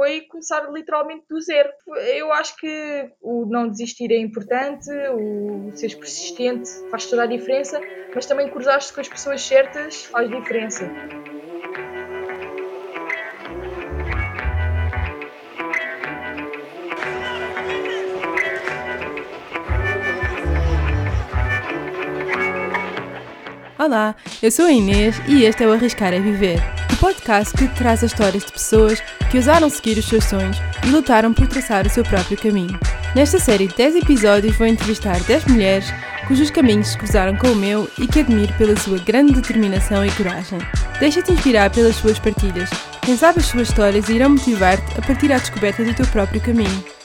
foi começar literalmente do zero. Eu acho que o não desistir é importante, o ser persistente faz toda a diferença, mas também cruzar-se com as pessoas certas faz diferença. Olá, eu sou a Inês e este é o Arriscar a Viver, o podcast que traz as histórias de pessoas que ousaram seguir os seus sonhos e lutaram por traçar o seu próprio caminho. Nesta série de 10 episódios vou entrevistar 10 mulheres cujos caminhos se cruzaram com o meu e que admiro pela sua grande determinação e coragem. Deixa-te inspirar pelas suas partilhas. Quem sabe as suas histórias irão motivar-te a partir à descoberta do teu próprio caminho.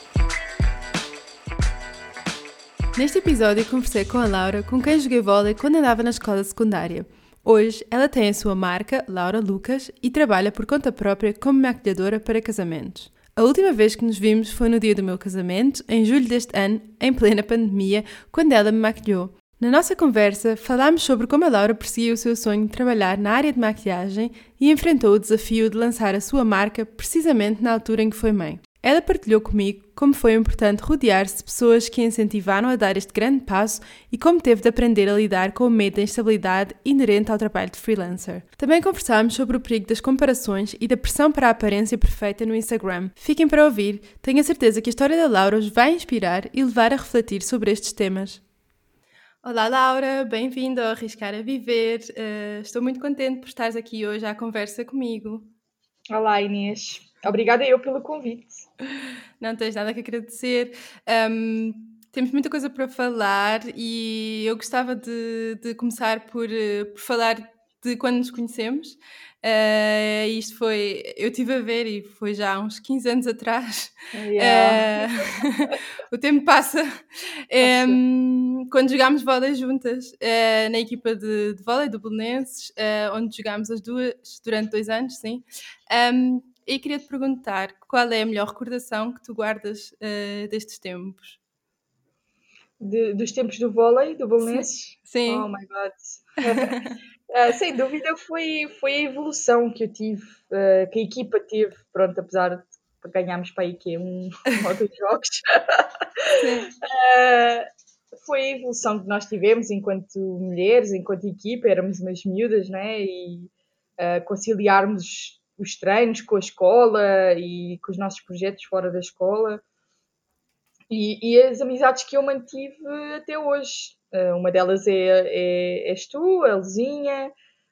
Neste episódio conversei com a Laura, com quem joguei vôlei quando andava na escola secundária. Hoje ela tem a sua marca, Laura Lucas, e trabalha por conta própria como maquilhadora para casamentos. A última vez que nos vimos foi no dia do meu casamento, em julho deste ano, em plena pandemia, quando ela me maquilhou. Na nossa conversa, falámos sobre como a Laura perseguiu o seu sonho de trabalhar na área de maquilhagem e enfrentou o desafio de lançar a sua marca precisamente na altura em que foi mãe. Ela partilhou comigo como foi importante rodear-se de pessoas que a incentivaram a dar este grande passo e como teve de aprender a lidar com o medo da instabilidade inerente ao trabalho de freelancer. Também conversámos sobre o perigo das comparações e da pressão para a aparência perfeita no Instagram. Fiquem para ouvir, tenho a certeza que a história da Laura os vai inspirar e levar a refletir sobre estes temas. Olá Laura, bem-vinda ao Arriscar a Viver. Uh, estou muito contente por estares aqui hoje à conversa comigo. Olá Inês, Obrigada eu pelo convite. Não tens nada que agradecer. Um, temos muita coisa para falar e eu gostava de, de começar por, eh, por falar de quando nos conhecemos. Uh, isto foi, eu estive a ver e foi já há uns 15 anos atrás. Yeah. Uh, o tempo passa. Um, quando jogámos vôlei juntas uh, na equipa de, de vôlei do Belenenses, onde jogámos as duas durante dois anos, sim. Um, e queria te perguntar qual é a melhor recordação que tu guardas uh, destes tempos? De, dos tempos do vôlei, do Belenenses? Sim. Oh my God. uh, sem dúvida foi, foi a evolução que eu tive, uh, que a equipa teve, pronto, apesar de ganharmos para aí que um, um ou dois jogos. foi a evolução que nós tivemos enquanto mulheres, enquanto equipa, éramos umas miúdas, né? E conciliarmos os treinos com a escola e com os nossos projetos fora da escola e, e as amizades que eu mantive até hoje. Uh, uma delas é, é, és tu, a Luzinha,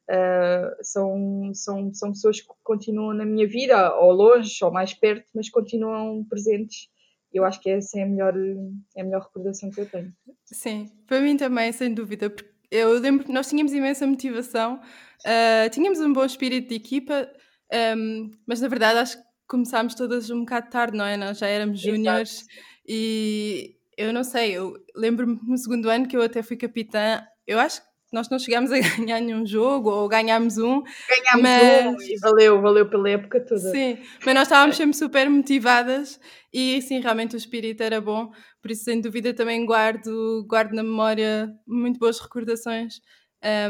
uh, são, são, são pessoas que continuam na minha vida, ou longe, ou mais perto, mas continuam presentes. Eu acho que essa é a melhor, é a melhor recordação que eu tenho. Sim, para mim também, sem dúvida, eu lembro que nós tínhamos imensa motivação, uh, tínhamos um bom espírito de equipa, um, mas na verdade acho que começámos todas um bocado tarde, não é? Nós já éramos júniores e eu não sei, eu lembro-me no segundo ano que eu até fui capitã, eu acho que nós não chegámos a ganhar nenhum jogo ou ganhámos um. Ganhámos mas... um e valeu, valeu pela época toda. Sim, mas nós estávamos sempre super motivadas e sim, realmente o espírito era bom, por isso sem dúvida também guardo, guardo na memória muito boas recordações.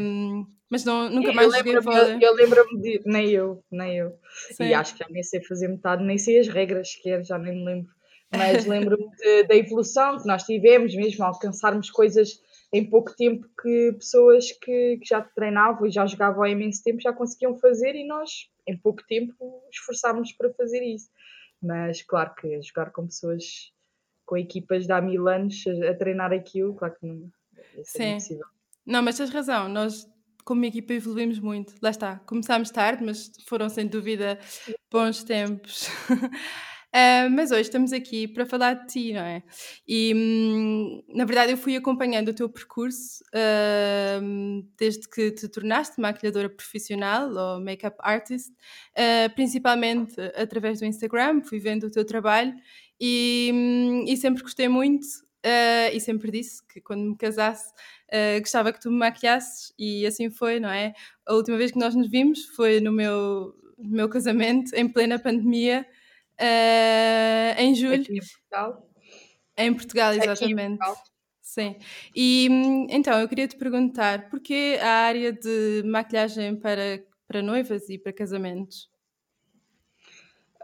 Um, mas não, nunca mais eu joguei vôlei. Eu, lembro-me de. Nem eu, nem eu. Sim. E acho que já nem sei fazer metade, nem sei as regras sequer, já nem me lembro. Mas lembro-me da evolução que nós tivemos, mesmo alcançarmos coisas em pouco tempo que pessoas que, que já treinavam e já jogavam há imenso tempo já conseguiam fazer e nós, em pouco tempo, esforçámos para fazer isso. Mas claro que jogar com pessoas, com equipas de há mil anos a, a treinar aquilo, claro que não. Sim. É impossível. Não, mas tens razão, nós como equipa evoluímos muito. Lá está, começámos tarde, mas foram sem dúvida bons tempos. Uh, mas hoje estamos aqui para falar de ti, não é? E hum, na verdade eu fui acompanhando o teu percurso uh, desde que te tornaste maquilhadora profissional ou make-up artist, uh, principalmente através do Instagram, fui vendo o teu trabalho e, hum, e sempre gostei muito e sempre disse que quando me casasse uh, gostava que tu me maquilhasses e assim foi, não é? A última vez que nós nos vimos foi no meu, no meu casamento, em plena pandemia, uh, em julho. Aqui em Portugal. Em Portugal, exatamente. Portugal. Sim. E então eu queria te perguntar porquê a área de maquilhagem para, para noivas e para casamentos?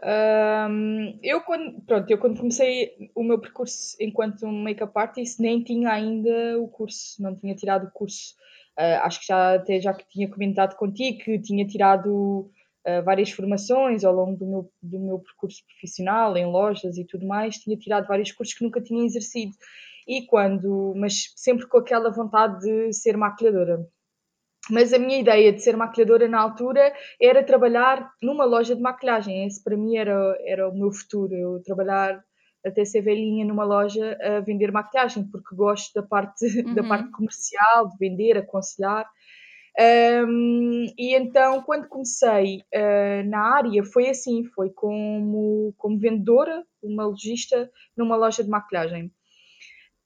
Um, eu, quando, pronto, eu quando comecei o meu percurso enquanto make-up artist nem tinha ainda o curso, não tinha tirado o curso. Uh, acho que já até já que tinha comentado contigo que tinha tirado uh, várias formações ao longo do meu, do meu percurso profissional em lojas e tudo mais, tinha tirado vários cursos que nunca tinha exercido. E quando, mas sempre com aquela vontade de ser maquilhadora. Mas a minha ideia de ser maquilhadora na altura era trabalhar numa loja de maquilhagem. Esse para mim era, era o meu futuro. Eu trabalhar até ser velhinha numa loja a vender maquilhagem, porque gosto da parte, uhum. da parte comercial, de vender, aconselhar. Um, e então, quando comecei uh, na área, foi assim: foi como, como vendedora, uma lojista numa loja de maquilhagem.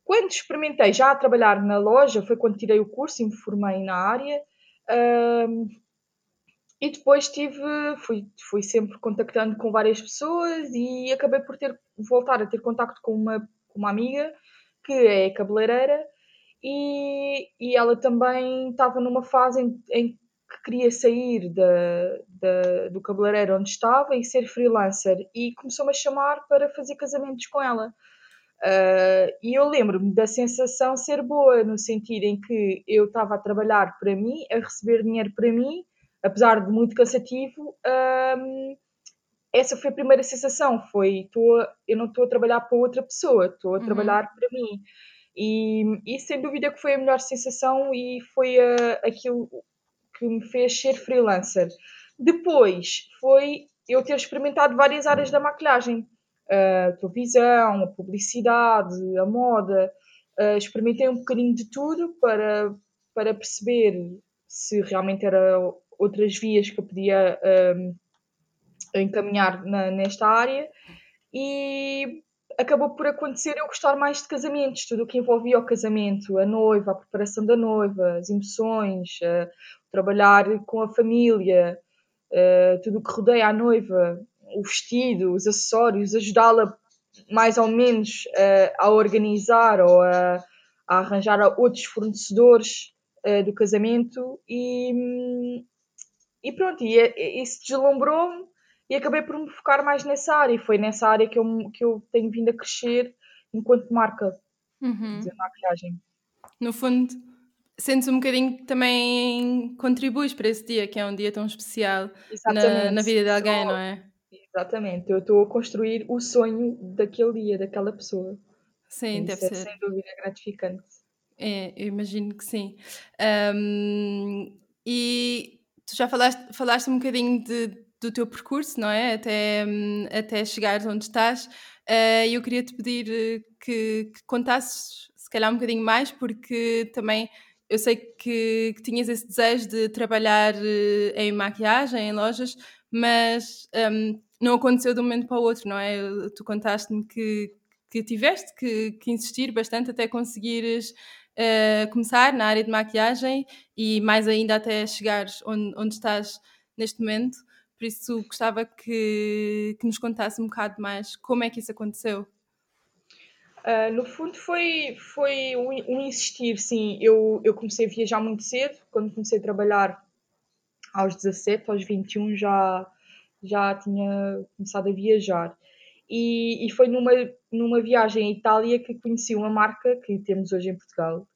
Quando experimentei já a trabalhar na loja, foi quando tirei o curso e me formei na área. Um, e depois tive, fui, fui sempre contactando com várias pessoas e acabei por ter voltar a ter contacto com uma, com uma amiga que é cabeleireira e, e ela também estava numa fase em, em que queria sair da, da, do cabeleireiro onde estava e ser freelancer e começou-me a chamar para fazer casamentos com ela. Uh, e eu lembro-me da sensação ser boa, no sentido em que eu estava a trabalhar para mim, a receber dinheiro para mim, apesar de muito cansativo. Um, essa foi a primeira sensação, foi tô, eu não estou a trabalhar para outra pessoa, estou a uhum. trabalhar para mim. E, e sem dúvida que foi a melhor sensação e foi uh, aquilo que me fez ser freelancer. Depois foi eu ter experimentado várias áreas da maquilhagem a televisão, a publicidade, a moda. Uh, experimentei um bocadinho de tudo para, para perceber se realmente eram outras vias que eu podia um, encaminhar na, nesta área e acabou por acontecer eu gostar mais de casamentos, tudo o que envolvia o casamento, a noiva, a preparação da noiva, as emoções, uh, trabalhar com a família, uh, tudo o que rodeia a noiva, o vestido, os acessórios, ajudá-la mais ou menos uh, a organizar ou a, a, arranjar outros fornecedores uh, do casamento e, e pronto, e, isso deslumbrou-me e acabei por me focar mais nessa área e foi nessa área que eu, que eu tenho vindo a crescer enquanto marca uhum. de maquilhagem. No fundo, sentes um bocadinho que também contribuis para esse dia, que é um dia tão especial na, na, vida de alguém, não é? Exatamente, eu estou a construir o sonho daquele dia, daquela pessoa. Sim, deve é, ser. Sem dúvida gratificante. É, eu imagino que sim. Um, e tu já falaste, falaste um bocadinho de, do teu percurso, não é? Até, até chegares onde estás. Uh, eu queria te pedir eh, que, que contasses, se calhar, um bocadinho mais, porque também eu sei que, que, tinhas esse desejo de trabalhar uh, em maquiagem, em lojas, mas um, não aconteceu de um momento para o outro, não é? Tu contaste-me que, que tiveste que, que, insistir bastante até conseguires uh, começar na área de maquiagem e mais ainda até chegares onde, onde estás neste momento. Por isso gostava que, que nos contasse um bocado mais como é que isso aconteceu. Uh, no fundo foi, foi um, um, insistir, sim. Eu, eu comecei a viajar muito cedo, quando comecei a trabalhar aos 17, aos 21 já, já tinha começado a viajar. E, e foi numa, numa viagem à Itália que conheci uma marca que temos hoje em Portugal,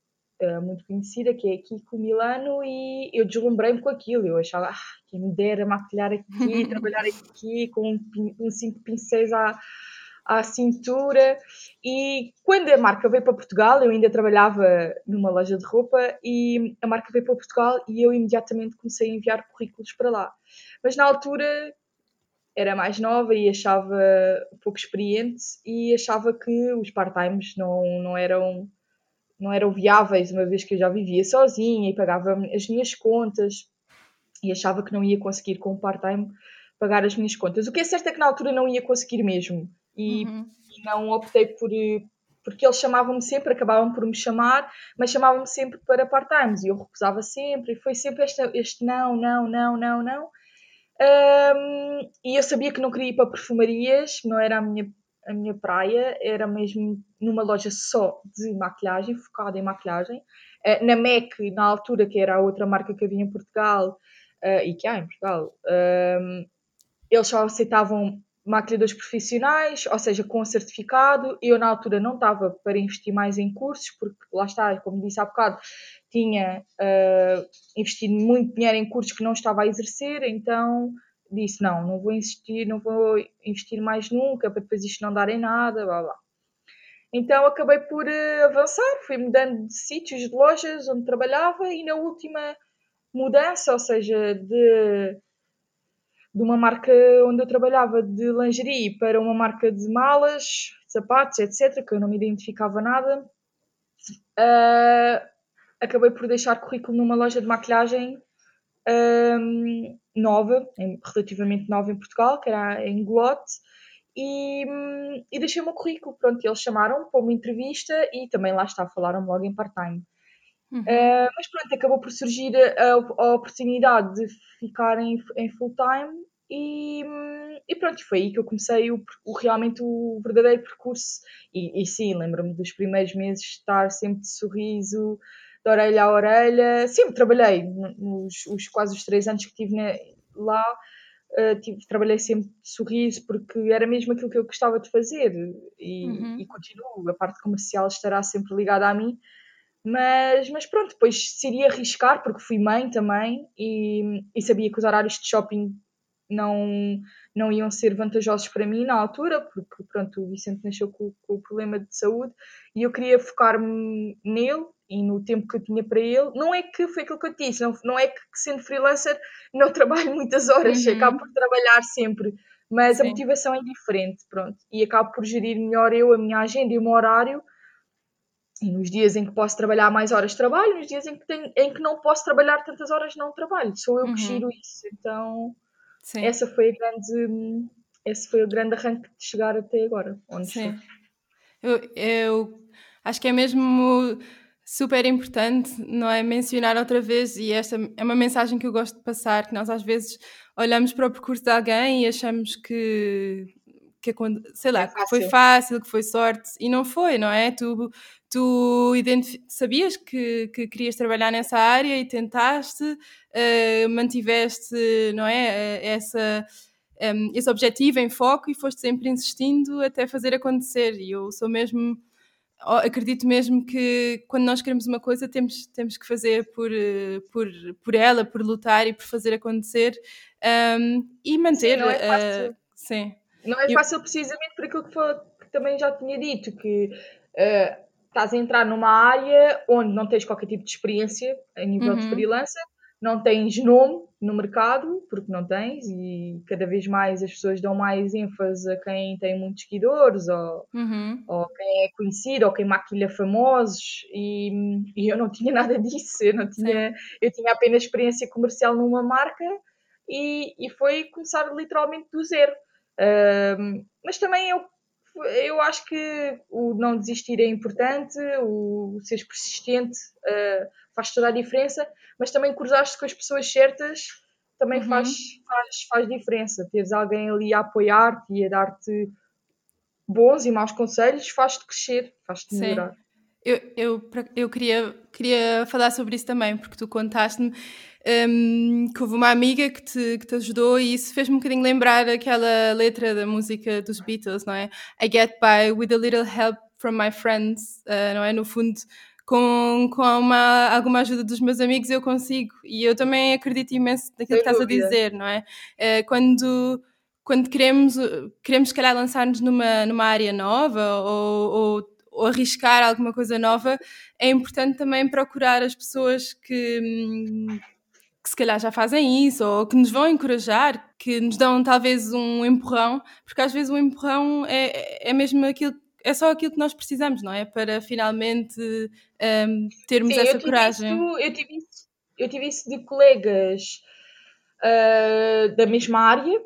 uh, muito conhecida, que é a Kiko Milano, e eu deslumbrei-me com aquilo. Eu achava, ah, quem me dera maquilhar aqui, trabalhar aqui com um, um cinco pincéis à, à cintura. E quando a marca veio para Portugal, eu ainda trabalhava numa loja de roupa e a marca veio para Portugal e eu imediatamente comecei a enviar currículos para lá. Mas na altura era mais nova e achava pouco experiente e achava que os part-times não, não eram não eram viáveis, uma vez que eu já vivia sozinha e pagava as minhas contas e achava que não ia conseguir com o part-time pagar as minhas contas. O que é certo é que na altura não ia conseguir mesmo e, uhum. e não optei por porque eles chamavam-me sempre, acabavam por me chamar, mas chamavam-me sempre para part-times e eu recusava sempre, e foi sempre este, este não, não, não, não, não. Um, e eu sabia que não queria ir para perfumarias, não era a minha, a minha praia, era mesmo numa loja só de maquilhagem, focada em maquilhagem. Uh, na MAC, na altura, que era a outra marca que havia em Portugal uh, e que há em Portugal, um, eles só aceitavam maquilhadores profissionais, ou seja, com certificado. Eu, na altura, não estava para investir mais em cursos, porque lá está, como disse há bocado, tinha uh, investido muito dinheiro em cursos que não estava a exercer, então disse: não, não vou investir, não vou investir mais nunca, para depois isto não dar em nada, blá blá. Então acabei por uh, avançar, fui mudando de sítios, de lojas onde trabalhava e na última mudança, ou seja, de de uma marca onde eu trabalhava de lingerie para uma marca de malas, sapatos, etc., que eu não me identificava nada. Uh, acabei por deixar currículo numa loja de maquilhagem um, nova, relativamente nova em Portugal, que era em Glote, e, e deixei o meu currículo. Pronto, eles chamaram para uma entrevista e também lá está, falaram logo em part-time. Uhum. Uh, mas pronto, acabou por surgir a, a oportunidade de ficar em, em full-time e, e, pronto, foi aí que eu comecei o, o realmente o verdadeiro percurso. E, e sim, lembro-me dos primeiros meses estar sempre de sorriso, de orelha a orelha. Sempre trabalhei, nos os, quase os três anos que estive lá, uh, tive, trabalhei sempre de sorriso, porque era mesmo aquilo que eu gostava de fazer. E, uhum. e continuo, a parte comercial estará sempre ligada a mim. Mas, mas pronto, depois decidi arriscar, porque fui mãe também e, e sabia que os horários de shopping não, não iam ser vantajosos para mim na altura, porque pronto, o Vicente nasceu com, com o problema de saúde e eu queria focar-me nele e no tempo que eu tinha para ele. Não é que foi aquilo que eu disse, não, não é que sendo freelancer não trabalho muitas horas, uhum. acabo por trabalhar sempre, mas Sim. a motivação é diferente, pronto, e acabo por gerir melhor eu a minha agenda e o meu horário. E nos dias em que posso trabalhar mais horas, trabalho, nos dias em que, tenho, em que não posso trabalhar tantas horas, não trabalho. Sou eu que uhum. giro isso. Então, Sim. Essa foi a grande, esse foi o grande arranque de chegar até agora, onde Sim. Eu, eu acho que é mesmo super importante, não é? Mencionar outra vez, e esta é uma mensagem que eu gosto de passar, que nós às vezes olhamos para o percurso de alguém e achamos que, que sei lá, é que foi fácil, que foi sorte, e não foi, não é? Tu, tu sabias que, que querias trabalhar nessa área e tentaste, uh, mantiveste, não é? Uh, essa, um, ehm, esse objetivo em foco e foste sempre insistindo até fazer acontecer. E eu sou mesmo, acredito mesmo que quando nós queremos uma coisa temos, temos que fazer por, eh, por, por ela, por lutar e por fazer acontecer um, ehm, e manter. Sim, não é fácil. Uh, sim. Não é fácil precisamente por aquilo que, foi, que também já tinha dito, que uh, estás a entrar numa área onde não tens qualquer tipo de experiência a nível uhum. de freelancer, não tens nome no mercado, porque não tens, e cada vez mais as pessoas dão mais ênfase a quem tem muitos seguidores, ou, uhum. ou quem é conhecido, ou quem maquilha famosos, e, e eu não tinha nada disso, eu não tinha, eu tinha apenas experiência comercial numa marca, e, e foi começar literalmente do zero. Mas também eu eu acho que o não desistir é importante, o seres persistente uh, faz toda a diferença, mas também cruzar-se com as pessoas certas também uhum. faz, faz, faz diferença. Teres alguém ali a apoiar-te e a dar-te bons e maus conselhos faz-te crescer, faz-te melhorar. Eu, eu, eu queria, queria falar sobre isso também, porque tu contaste-me um, que houve uma amiga que te, que te ajudou e isso fez-me um bocadinho lembrar aquela letra da música dos Beatles, não é? I get by with a little help from my friends, uh, não é? No fundo, com, com uma, alguma ajuda dos meus amigos eu consigo. E eu também acredito imenso naquilo que estás a dizer, não é? Uh, quando quando queremos, queremos se calhar lançar-nos numa, numa área nova ou, ou, ou, arriscar alguma coisa nova, é importante também procurar as pessoas que, hum, que se calhar já fazem isso ou que nos vão encorajar, que nos dão talvez um empurrão, porque às vezes o empurrão é, é mesmo aquilo é só aquilo que nós precisamos, não é? Para finalmente um, termos Sim, essa eu coragem. Isso, eu, tive isso, eu tive isso de colegas uh, da mesma área,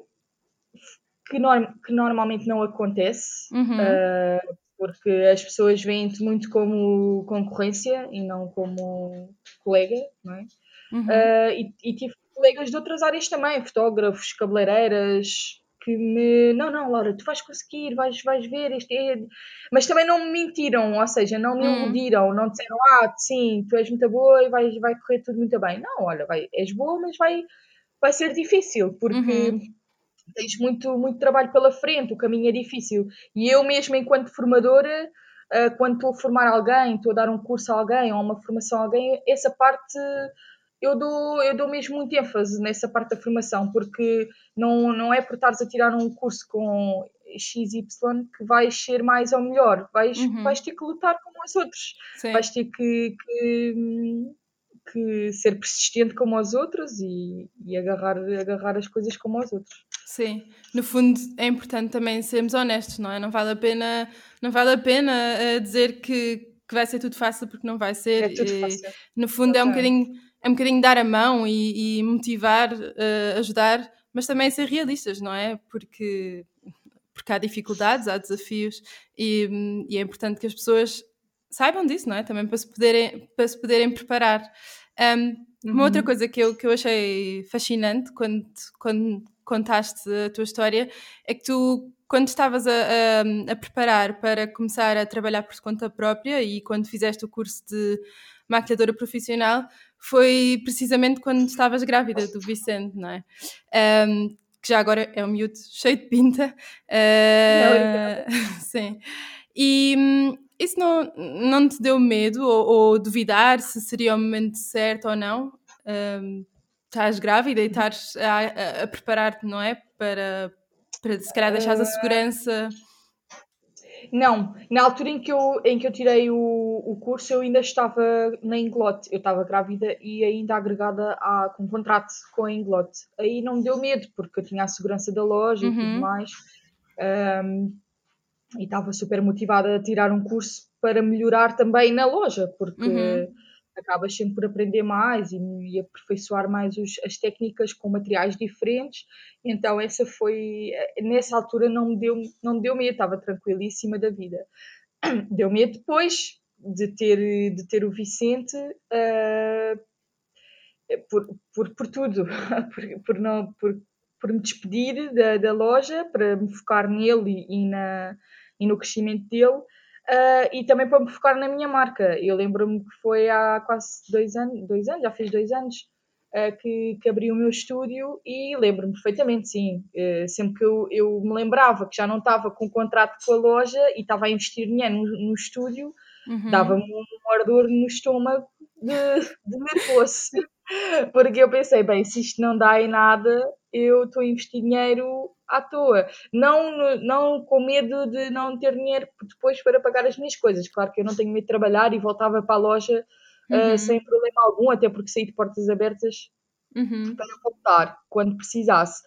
que, norm, que normalmente não acontece, uhum. uh, porque as pessoas veem-te muito como concorrência e não como colega, não é? Uhum. Uh, e, e, tive colegas de outras áreas também, fotógrafos, cabeleireiras, que me. Não, não, Laura, tu vais conseguir, vais, vais ver. Este é... Mas também não me mentiram, ou seja, não me uhum. iludiram, não disseram, ah, sim, tu és muito boa e vai, vai correr tudo muito bem. Não, olha, vai, és boa, mas vai, vai ser difícil, porque. Uhum. tens muito, muito trabalho pela frente, o caminho é difícil. E eu mesmo, enquanto formadora, uh, quando estou a formar alguém, estou a dar um curso a alguém ou uma formação a alguém, essa parte eu dou, eu dou mesmo muito ênfase nessa parte da formação, porque não, não é por estares a tirar um curso com XY que vais ser mais ou melhor, vais, uhum. vais ter que lutar como os outros, Sim. vais ter que, que, que, ser persistente como os outros e, e agarrar, agarrar as coisas como os outros. Sim, no fundo é importante também sermos honestos, não é? Não vale a pena, não vale a pena uh, dizer que, que vai ser tudo fácil porque não vai ser. É tudo fácil. no fundo é um bocadinho é um bocadinho dar a mão e, e motivar, uh, ajudar, mas também ser realistas, não é? Porque, porque há dificuldades, há desafios e, e, é importante que as pessoas saibam disso, não é? Também para se poderem, para se poderem preparar. Um, uma uhum. outra coisa que eu, que eu achei fascinante quando, quando contaste a tua história é que tu, quando estavas a, a, a preparar para começar a trabalhar por conta própria e quando fizeste o curso de maquilhadora profissional, foi precisamente quando estavas grávida do Vicente, não é? Um, que já agora é um miúdo cheio de pinta. Uh, sim. E hum, isso não, não te deu medo ou, ou, duvidar se seria o momento certo ou não? Um, estás grávida e estás a, a, a preparar-te, não é? Para, para se calhar deixares a segurança não, na altura em que eu, em que eu tirei o, o curso, eu ainda estava na Inglote. Eu estava grávida e ainda agregada a, com contrato com a Inglote. Aí não me deu medo, porque eu tinha a segurança da loja uhum. e tudo uhum. mais. Um, e estava super motivada a tirar um curso para melhorar também na loja, porque uhum acabas sempre por aprender mais e, e aperfeiçoar mais os, as técnicas com materiais diferentes. Então essa foi, nessa altura não me deu, não me deu medo, estava tranquilíssima da vida. Deu medo depois de ter, de ter o Vicente uh, por, por, por tudo, por, por, não, por, por me despedir da, da loja para me focar nele e, na, e no crescimento dele Uh, e também para me focar na minha marca. Eu lembro-me que foi há quase dois anos, dois anos, já fez dois anos, uh, que, que abri o meu estúdio e lembro-me perfeitamente, sim. Uh, sempre que eu, eu me lembrava que já não estava com contrato com a loja e estava a investir dinheiro no, no estúdio, uhum. dava-me um ardor no estômago de, de nervoso. Porque eu pensei, bem, se isto não dá em nada, eu estou a investir dinheiro à toa. Não, não com medo de não ter dinheiro depois para pagar as minhas coisas. Claro que eu não tenho medo de trabalhar e voltava para a loja eh, uhum. uh, sem problema algum, até porque saí de portas abertas uhum. para voltar quando precisasse.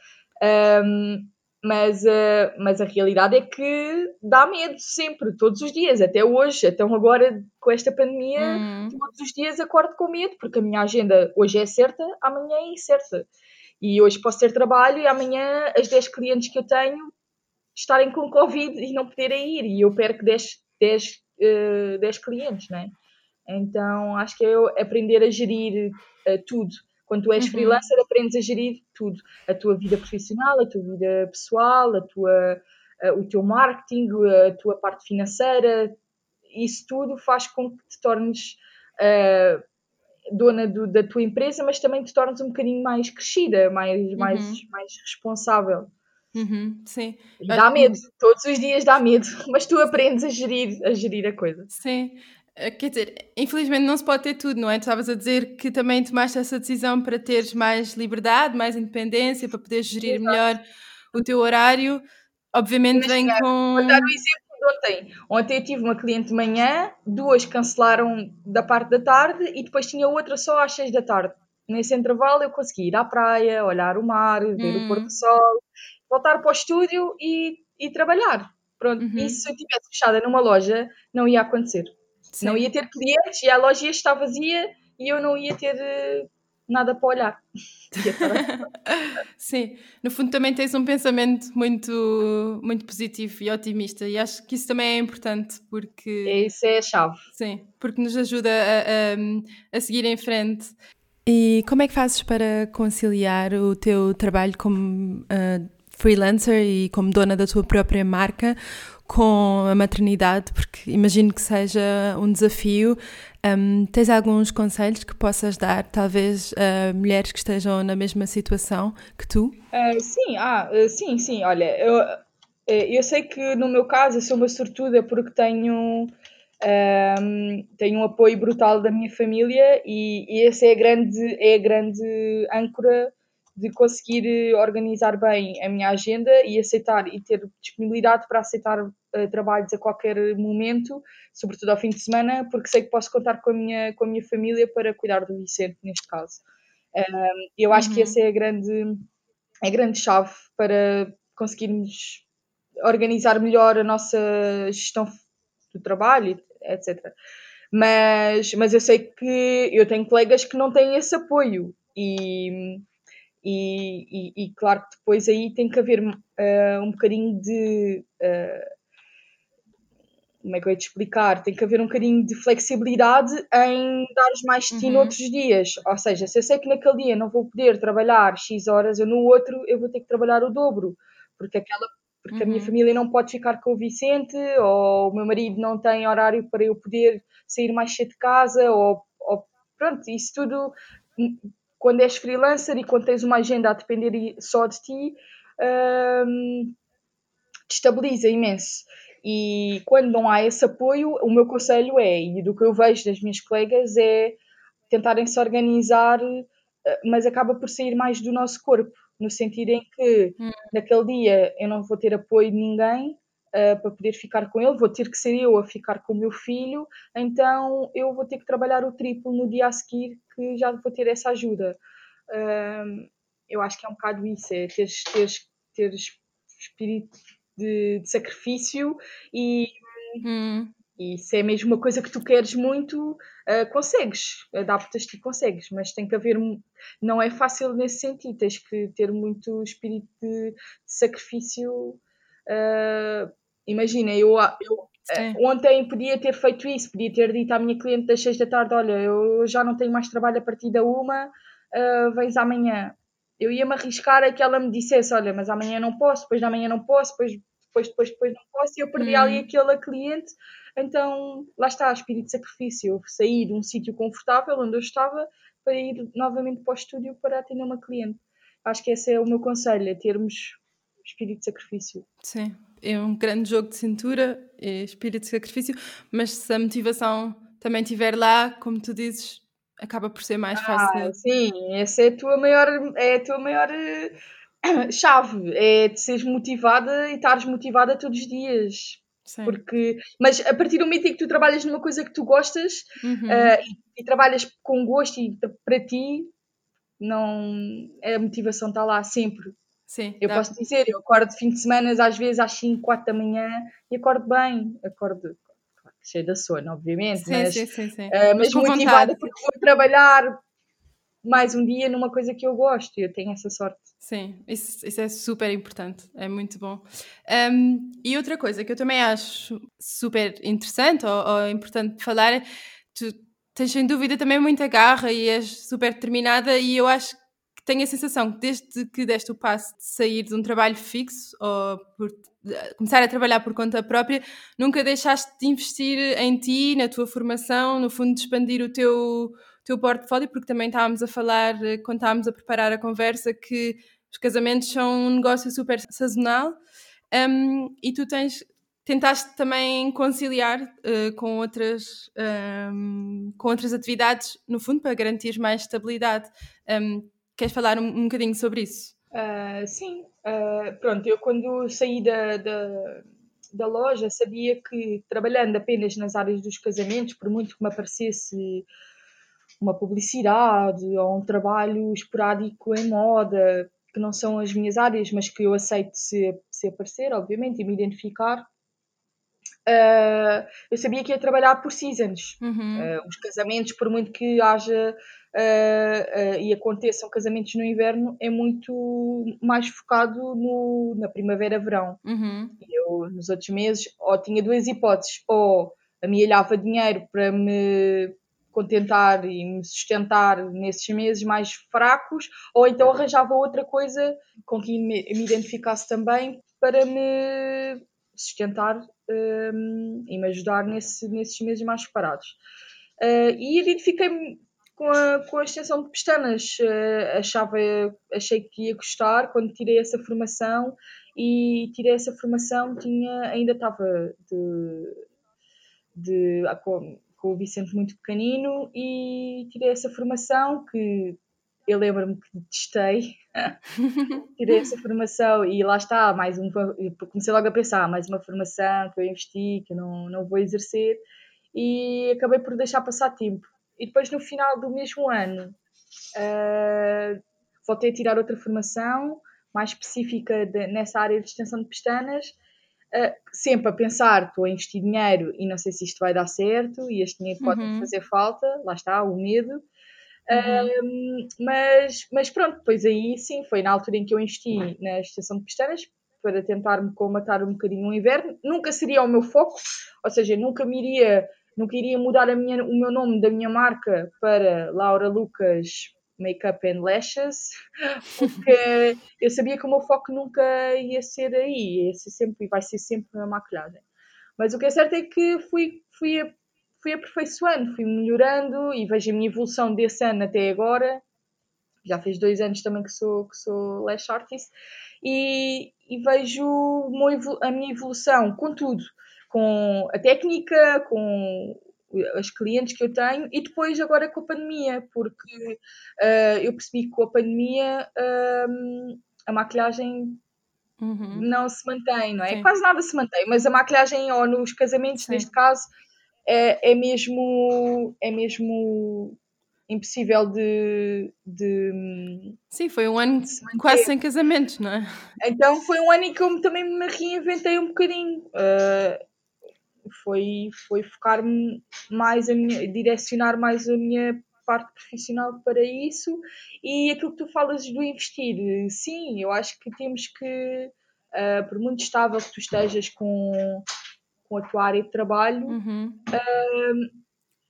Um, mas, uh, mas a realidade é que dá medo sempre, todos os dias, até hoje. Então, agora com esta pandemia, uhum. todos os dias acordo com medo, porque a minha agenda hoje é certa, amanhã é incerta. E hoje posso ter trabalho e amanhã as 10 clientes que eu tenho estarem com Covid e não poderem ir. E eu perco 10, 10, uh, 10 clientes, não é? Então acho que é aprender a gerir uh, tudo. Quando tu és uhum. freelancer, aprendes a gerir tudo. A tua vida profissional, a tua vida pessoal, a tua, uh, o teu marketing, a tua parte financeira. Isso tudo faz com que te tornes uh, dona do, da tua empresa, mas também te tornas um bocadinho mais crescida, mais, uhum. mais, mais responsável. Uhum, sim. E dá medo, todos os dias dá medo, mas tu aprendes a gerir, a gerir a coisa. Sim. Eh, quer dizer, infelizmente não se pode ter tudo, não é? Tu estavas a dizer que também tomaste essa decisão para teres mais liberdade, mais independência, para poderes gerir Exato. melhor o teu horário. Obviamente vem com. Vou dar o exemplo ontem. Ontem eu tive uma cliente de manhã, duas cancelaram da parte da tarde e depois tinha outra só às seis da tarde. Nesse intervalo eu consegui ir à praia, olhar o mar, ver hum. o pôr do sol, voltar para o estúdio e, e trabalhar. Pronto, uhum. e se eu estivesse fechada numa loja, não ia acontecer. Sim. Não ia ter clientes e a loja ia estar vazia e eu não ia ter eh, nada para olhar. Sim, no fundo também tens um pensamento muito, muito positivo e otimista e acho que isso também é importante porque... É, isso é a chave. Sim, porque nos ajuda a, a, a seguir em frente. E como é que fazes para conciliar o teu trabalho como uh, freelancer e como dona da tua própria marca com a maternidade, porque imagino que seja um desafio. Um, tens alguns conselhos que possas dar, talvez, a mulheres que estejam na mesma situação que tu? Uh, sim, ah, uh, sim, sim. Olha, eu, eu sei que no meu caso eu sou uma sortuda porque tenho um, tenho um apoio brutal da minha família e, e essa é a grande, é a grande âncora de conseguir organizar bem a minha agenda e aceitar e ter disponibilidade para aceitar uh, trabalhos a qualquer momento, sobretudo ao fim de semana, porque sei que posso contar com a minha, com a minha família para cuidar do Vicente, neste caso. Um, eu acho uhum. que essa é a grande, a grande chave para conseguirmos organizar melhor a nossa gestão do trabalho, etc. Mas, mas eu sei que eu tenho colegas que não têm esse apoio e, e, e, e claro que depois aí tem que haver uh, um bocadinho de. Uh, como é que eu ia te explicar? Tem que haver um bocadinho de flexibilidade em dar mais de ti uhum. noutros dias. Ou seja, se eu sei que naquele dia não vou poder trabalhar X horas, eu no outro eu vou ter que trabalhar o dobro. Porque aquela porque uhum. a minha uhum. família não pode ficar com o Vicente, ou o meu marido não tem horário para eu poder sair mais cedo de casa, ou, ou pronto, isso tudo, quando és freelancer e quando tens uma agenda a depender só de ti, um, destabiliza imenso. E quando não há esse apoio, o meu conselho é, e do que eu vejo das minhas colegas, é tentarem se organizar, eh, mas acaba por sair mais do nosso corpo no sentido em que hum. naquele dia eu não vou ter apoio de ninguém uh, para poder ficar com ele, vou ter que ser eu a ficar com o meu filho, então eu vou ter que trabalhar o triplo no dia a seguir que já vou ter essa ajuda. Uh, eu acho que é um bocado isso, é teres, teres, teres espírito de, de sacrifício e, hum. e se é mesmo uma coisa que tu queres muito, uh, consegues, adaptas-te e consegues, mas tem que haver, não é fácil nesse sentido, tens que ter muito espírito de, de sacrifício. Uh, imagina, eu, eu uh, ontem podia ter feito isso, podia ter dito à minha cliente das seis da tarde: Olha, eu já não tenho mais trabalho a partir da uma, uh, vens amanhã. Eu ia-me arriscar a que ela me dissesse: Olha, mas amanhã não posso, depois da manhã não posso, depois, depois, depois, depois não posso, e eu perdi hum. ali aquela cliente então, lá está, espírito de sacrifício. Eu saí de um sítio confortável onde eu estava para ir novamente para o estúdio para atender uma cliente. Acho que esse é o meu conselho, é termos espírito de sacrifício. Sim, é um grande jogo de cintura, é espírito de sacrifício, mas se a motivação também estiver lá, como tu dizes, acaba por ser mais fácil. Ah, sim, essa é a tua maior, é a tua maior uh, chave, é de seres motivada e estares motivada todos os dias. Sim. Porque, mas a partir do momento em que tu trabalhas numa coisa que tu gostas uhum. uh, e, e, trabalhas com gosto e para ti, não, a motivação está lá sempre. Sim, eu dá. posso dizer, eu acordo fim de semana às vezes às 5, 4 da manhã e acordo bem, acordo cheio da sono, obviamente, sim, mas, sim, sim, sim. Uh, mas, motivada vontade. porque vou trabalhar mais um dia numa coisa que eu gosto e eu tenho essa sorte. Sim, isso, isso é super importante, é muito bom. Um, e outra coisa que eu também acho super interessante ou, ou importante falar é tu tens sem dúvida também muita garra e és super determinada e eu acho que tenho a sensação que desde que deste o passo de sair de um trabalho fixo ou por começar a trabalhar por conta própria, nunca deixaste de investir em ti, na tua formação, no fundo de expandir o teu teu portfólio, porque também estávamos a falar, eh, quando estávamos a preparar a conversa, que os casamentos são um negócio super sazonal. Um, e tu tens tentaste também conciliar uh, com outras um, com outras atividades no fundo para garantir mais estabilidade. Um, queres falar um, um bocadinho sobre isso uh, sim uh, pronto eu quando saí da, da, da, loja sabia que trabalhando apenas nas áreas dos casamentos por muito que me aparecesse uma publicidade ou um trabalho esporádico em moda, que não são as minhas áreas, mas que eu aceito se, se aparecer, obviamente, e me identificar. Uh, eu sabia que ia trabalhar por seasons. Uhum. Uh, os casamentos, por muito que haja uh, e aconteçam casamentos no inverno, é muito mais focado no, na primavera-verão. Uhum. Eu, nos outros meses, ou tinha duas hipóteses: ou amealhava dinheiro para me contentar e me sustentar nesses meses mais fracos, ou então arranjava outra coisa com que me, me identificasse também para me sustentar um, e me ajudar nesse, nesses meses mais parados. Uh, e identifiquei-me com a, com a extensão de pestanas. Uh, achava, achei que ia gostar quando tirei essa formação e tirei essa formação, tinha, ainda estava de, de, ah, com, com o Vicente muito pequenino e tirei essa formação que eu lembro-me que detestei. tirei essa formação e lá está, mais um, comecei logo a pensar, mais uma formação que eu investi, que eu não, não vou exercer e acabei por deixar passar tempo. E depois no final do mesmo ano uh, voltei a tirar outra formação mais específica de, nessa área de extensão de pestanas, uh, sempre a pensar, estou a investir dinheiro e não sei se isto vai dar certo e este dinheiro pode uhum. fazer falta, lá está, o medo. Uhum. mas, mas pronto, depois aí sim, foi na altura em que eu investi na extensão de pestanas para tentar-me comatar um bocadinho o inverno. Nunca seria o meu foco, ou seja, nunca me iria, nunca iria mudar a minha, o meu nome da minha marca para Laura Lucas Makeup and Lashes, porque eu sabia que o meu foco nunca ia ser aí, ia ser sempre, vai ser sempre a maquilhagem. Mas o que é certo é que fui, fui, fui aperfeiçoando, fui melhorando e vejo a minha evolução desse ano até agora. Já fez dois anos também que sou, que sou lash artist e, e vejo a minha evolução com tudo, com a técnica, com as clientes que eu tenho e depois agora com a pandemia, porque uh, eu percebi que com a pandemia uh, a maquilhagem uhum. não se mantém, não é? Sim. Quase nada se mantém, mas a maquilhagem ou nos casamentos, Sim. neste caso, é, é mesmo é mesmo impossível de, de Sim, foi um ano quase sem casamentos, não é? Então foi um ano em que eu também me reinventei um bocadinho. Uh, foi, foi focar-me mais a minha, direcionar mais a minha parte profissional para isso e aquilo que tu falas do investir, sim, eu acho que temos que, uh, por muito estável que tu estejas com, com a tua área de trabalho, uhum. uh,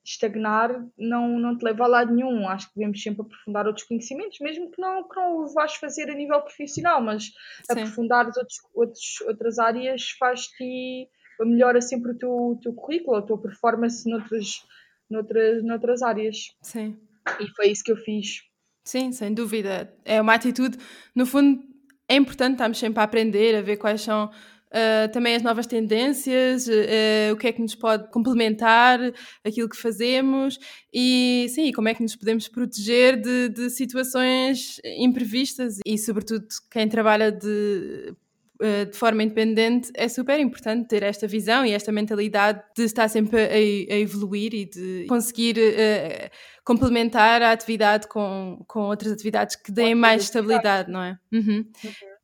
estagnar não, não te leva a lado nenhum. Acho que devemos sempre aprofundar outros conhecimentos, mesmo que não, que não o vais fazer a nível profissional, mas Sim. aprofundar outros, outros, outras áreas faz-te melhora sempre o teu, o teu currículo, a tua performance noutras, noutras, noutras áreas. Sim. E foi isso que eu fiz. Sim, sem dúvida. É uma atitude, no fundo, é importante estarmos sempre a aprender, a ver quais são uh, também as novas tendências, uh, o que é que nos pode complementar aquilo que fazemos e sim, como é que nos podemos proteger de, de situações imprevistas e, sobretudo, quem trabalha de eh, de forma independente, é super importante ter esta visão e esta mentalidade de estar sempre a, a evoluir e de conseguir uh, complementar a atividade com, com outras atividades que deem mais estabilidade, não é? Uhum. Uhum.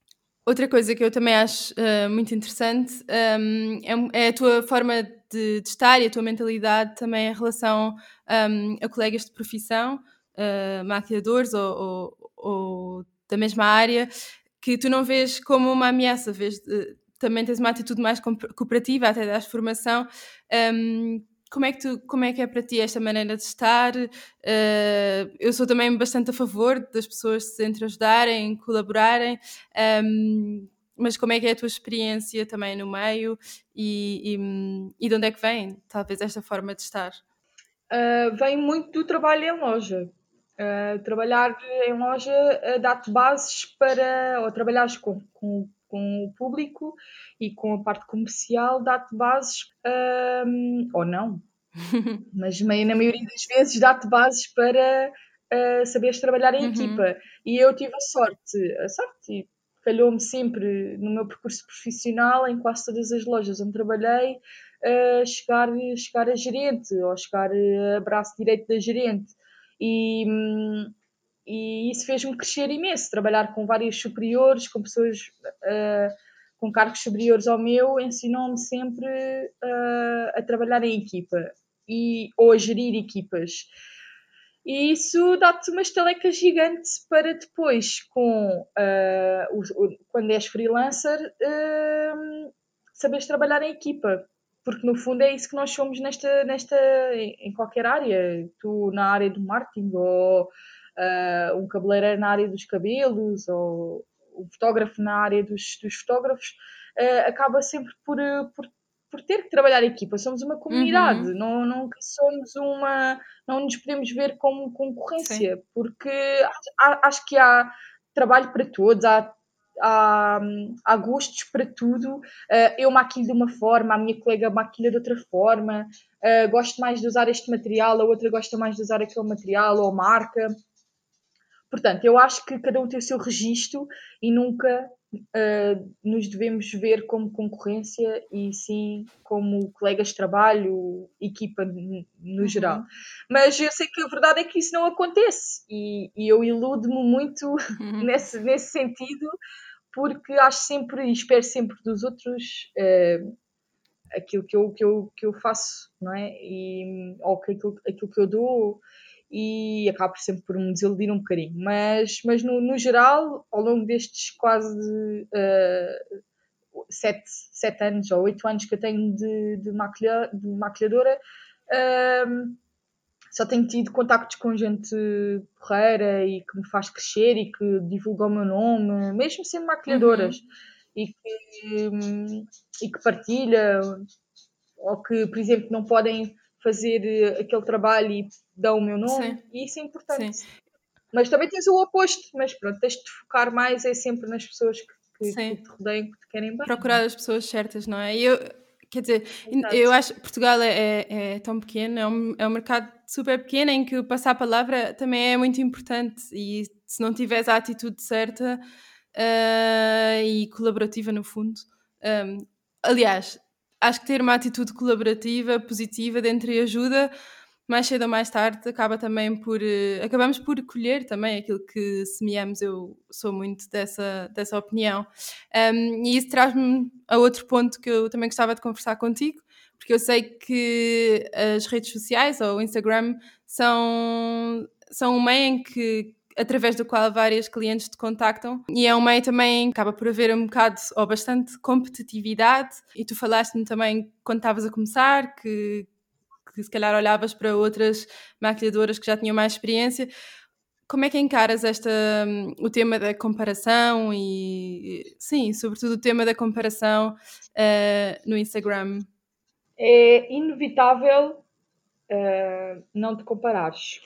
Outra coisa que eu também acho uh, muito interessante um, ehm, é, é, a tua forma de, de, estar e a tua mentalidade também em relação um, a colegas de profissão, uh, maquiadores ou, ou, ou da mesma área, que tu não vês como uma ameaça, vês, uh, também tens uma atitude mais cooperativa, até das formação. Um, como é, que tu, como é que é para ti esta maneira de estar? Uh, eu sou também bastante a favor das pessoas se ajudarem, colaborarem, um, mas como é que é a tua experiência também no meio e, e, e de onde é que vem, talvez, esta forma de estar? Uh, vem muito do trabalho em loja. Uh, trabalhar em loja uh, dá-te bases para, ou trabalhares com, com, com, o público e com a parte comercial, dá-te bases, uh, ou não, mas na maioria das vezes dá-te bases para uh, saberes trabalhar em uhum. equipa. E eu tive a sorte, a sorte calhou-me sempre no meu percurso profissional, em quase todas as lojas onde trabalhei, uh, chegar, chegar a gerente ou chegar a braço direito da gerente. E, e isso fez-me crescer imenso, trabalhar com vários superiores, com pessoas uh, com cargos superiores ao meu, ensinou-me sempre uh, a trabalhar em equipa e, ou a gerir equipas. E isso dá-te uma estaleca gigante para depois, com, uh, quando és freelancer, uh, saberes trabalhar em equipa. porque no fundo é isso que nós somos nesta, nesta em qualquer área. Tu na área do marketing, ou uh, um cabeleireiro na área dos cabelos, ou um fotógrafo na área dos, dos fotógrafos, uh, acaba sempre por, por, por, ter que trabalhar em equipa. Somos uma comunidade, uhum. não, não somos uma. não nos podemos ver como concorrência, Sim. porque acho, acho que há trabalho para todos, há há, há gostos para tudo. Eu maquilho de uma forma, a minha colega maquilha de outra forma. Gosto mais de usar este material, a outra gosta mais de usar aquele material ou marca. Portanto, eu acho que cada um tem o seu registro e nunca uh, nos devemos ver como concorrência e sim como colegas de trabalho, equipa no uhum. geral. Mas eu sei que a verdade é que isso não acontece e, e eu iludo-me muito uhum. nesse, nesse sentido porque acho sempre e espero sempre dos outros uh, aquilo que eu, que, eu, que eu faço, não é? E, ou aquilo, aquilo que eu dou e acabo sempre por me desiludir um bocadinho. Mas, mas no, no geral, ao longo destes quase uh, sete, sete anos ou oito anos que eu tenho de, de, maquilha, de maquilhadora, uh, só tenho tido contactos com gente porreira e que me faz crescer e que divulga o meu nome, mesmo sendo maquilhadoras, uhum. e, que, e que partilha, ou que, por exemplo, não podem fazer aquele trabalho e dão o meu nome, Sim. e isso é importante. Sim. Mas também tens o oposto, mas pronto, tens de focar mais é sempre nas pessoas que, que, que te rodeiam, que te querem bem. Procurar as pessoas certas, não é? E eu, Quer dizer, Exato. eu acho que Portugal é, é, é, tão pequeno, é um, é um mercado super pequeno em que passar a palavra também é muito importante e se não tiveres a atitude certa uh, e colaborativa no fundo. Um, aliás, acho que ter uma atitude colaborativa, positiva, dentro e ajuda mais cedo ou mais tarde acaba também por uh, acabamos por colher também aquilo que semeamos. Eu sou muito dessa dessa opinião. Um, e isso traz-me a outro ponto que eu também gostava de conversar contigo porque eu sei que as redes sociais ou o Instagram são são um meio em que através do qual vários clientes te contactam e é um meio também acaba por haver um bocado ou bastante competitividade e tu falaste-me também quando estavas a começar que que se calhar olhavas para outras maquilhadoras que já tinham mais experiência. Como é que encaras esta, o tema da comparação e, sim, sobretudo o tema da comparação uh, no Instagram? É inevitável uh, não te comparares.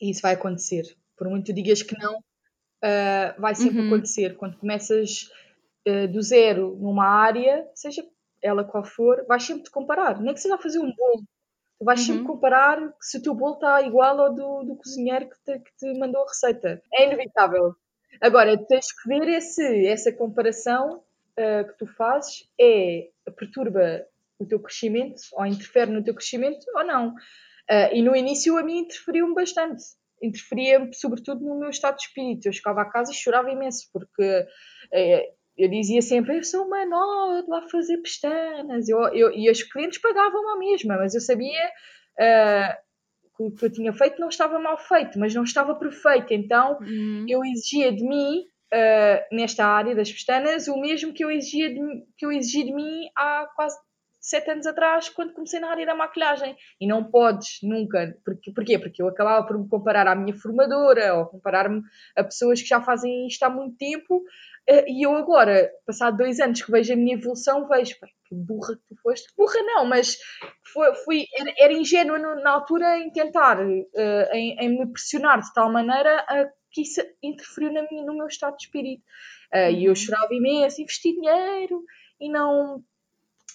Isso vai acontecer. Por muito digas que não, uh, vai sempre uhum. acontecer. Quando começas do zero numa área, seja ela qual for, vais sempre te comparar. Nem que seja a fazer um bolo. Tu vais uhum. sempre comparar se o teu bolo está igual ao do, do cozinheiro que te, que te mandou a receita. É inevitável. Agora, tens que ver esse, essa comparação uh, que tu fazes é perturba o teu crescimento ou interfere no teu crescimento ou não. Uh, e no início a mim interferiu-me bastante. Interferia sobretudo no meu estado de espírito. Eu chegava a casa e chorava imenso porque uh, eu dizia sempre, eu sou uma nova lá fazer pestanas. Eu, eu, e os clientes pagavam a mesma, mas eu sabia uh, que o que eu tinha feito não estava mal feito, mas não estava perfeito. Então uhum. eu exigia de mim, uh, nesta área das pestanas, o mesmo que eu, exigia de, que eu exigi de mim há quase sete anos atrás, quando comecei na área da maquilhagem. E não podes nunca. Porque, porquê? Porque eu acabava por me comparar à minha formadora ou comparar-me a pessoas que já fazem isto há muito tempo Uh, e eu agora, passado dois anos que vejo a minha evolução, vejo, que burra que tu foste. Burra não, mas foi, fui, era, era ingênua na altura em tentar, uh, em, em, me pressionar de tal maneira uh, que isso interferiu na minha, no meu estado de espírito. Uh, E eu uhum. chorava imenso, investi dinheiro e não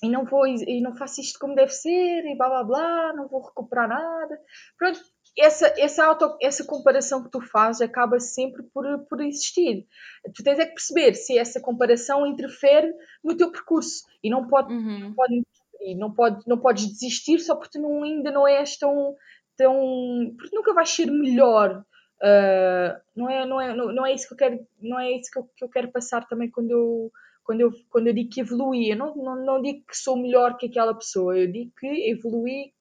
e não vou e não faço isto como deve ser e blá blá blá, não vou recuperar nada. Pronto, essa, essa, auto, essa comparação que tu fazes acaba sempre por, por existir. Tu tens é que perceber se essa comparação interfere no teu percurso e não pode, uhum. não, pode não, pode, não podes desistir só porque tu não, ainda não és tão, tão. porque nunca vais ser melhor. Uh, não, é, não, é, não, não é isso que eu quero, não é isso que eu, que eu quero passar também quando eu, quando eu, quando eu digo que evoluí. Eu não, não, não digo que sou melhor que aquela pessoa, eu digo que evoluí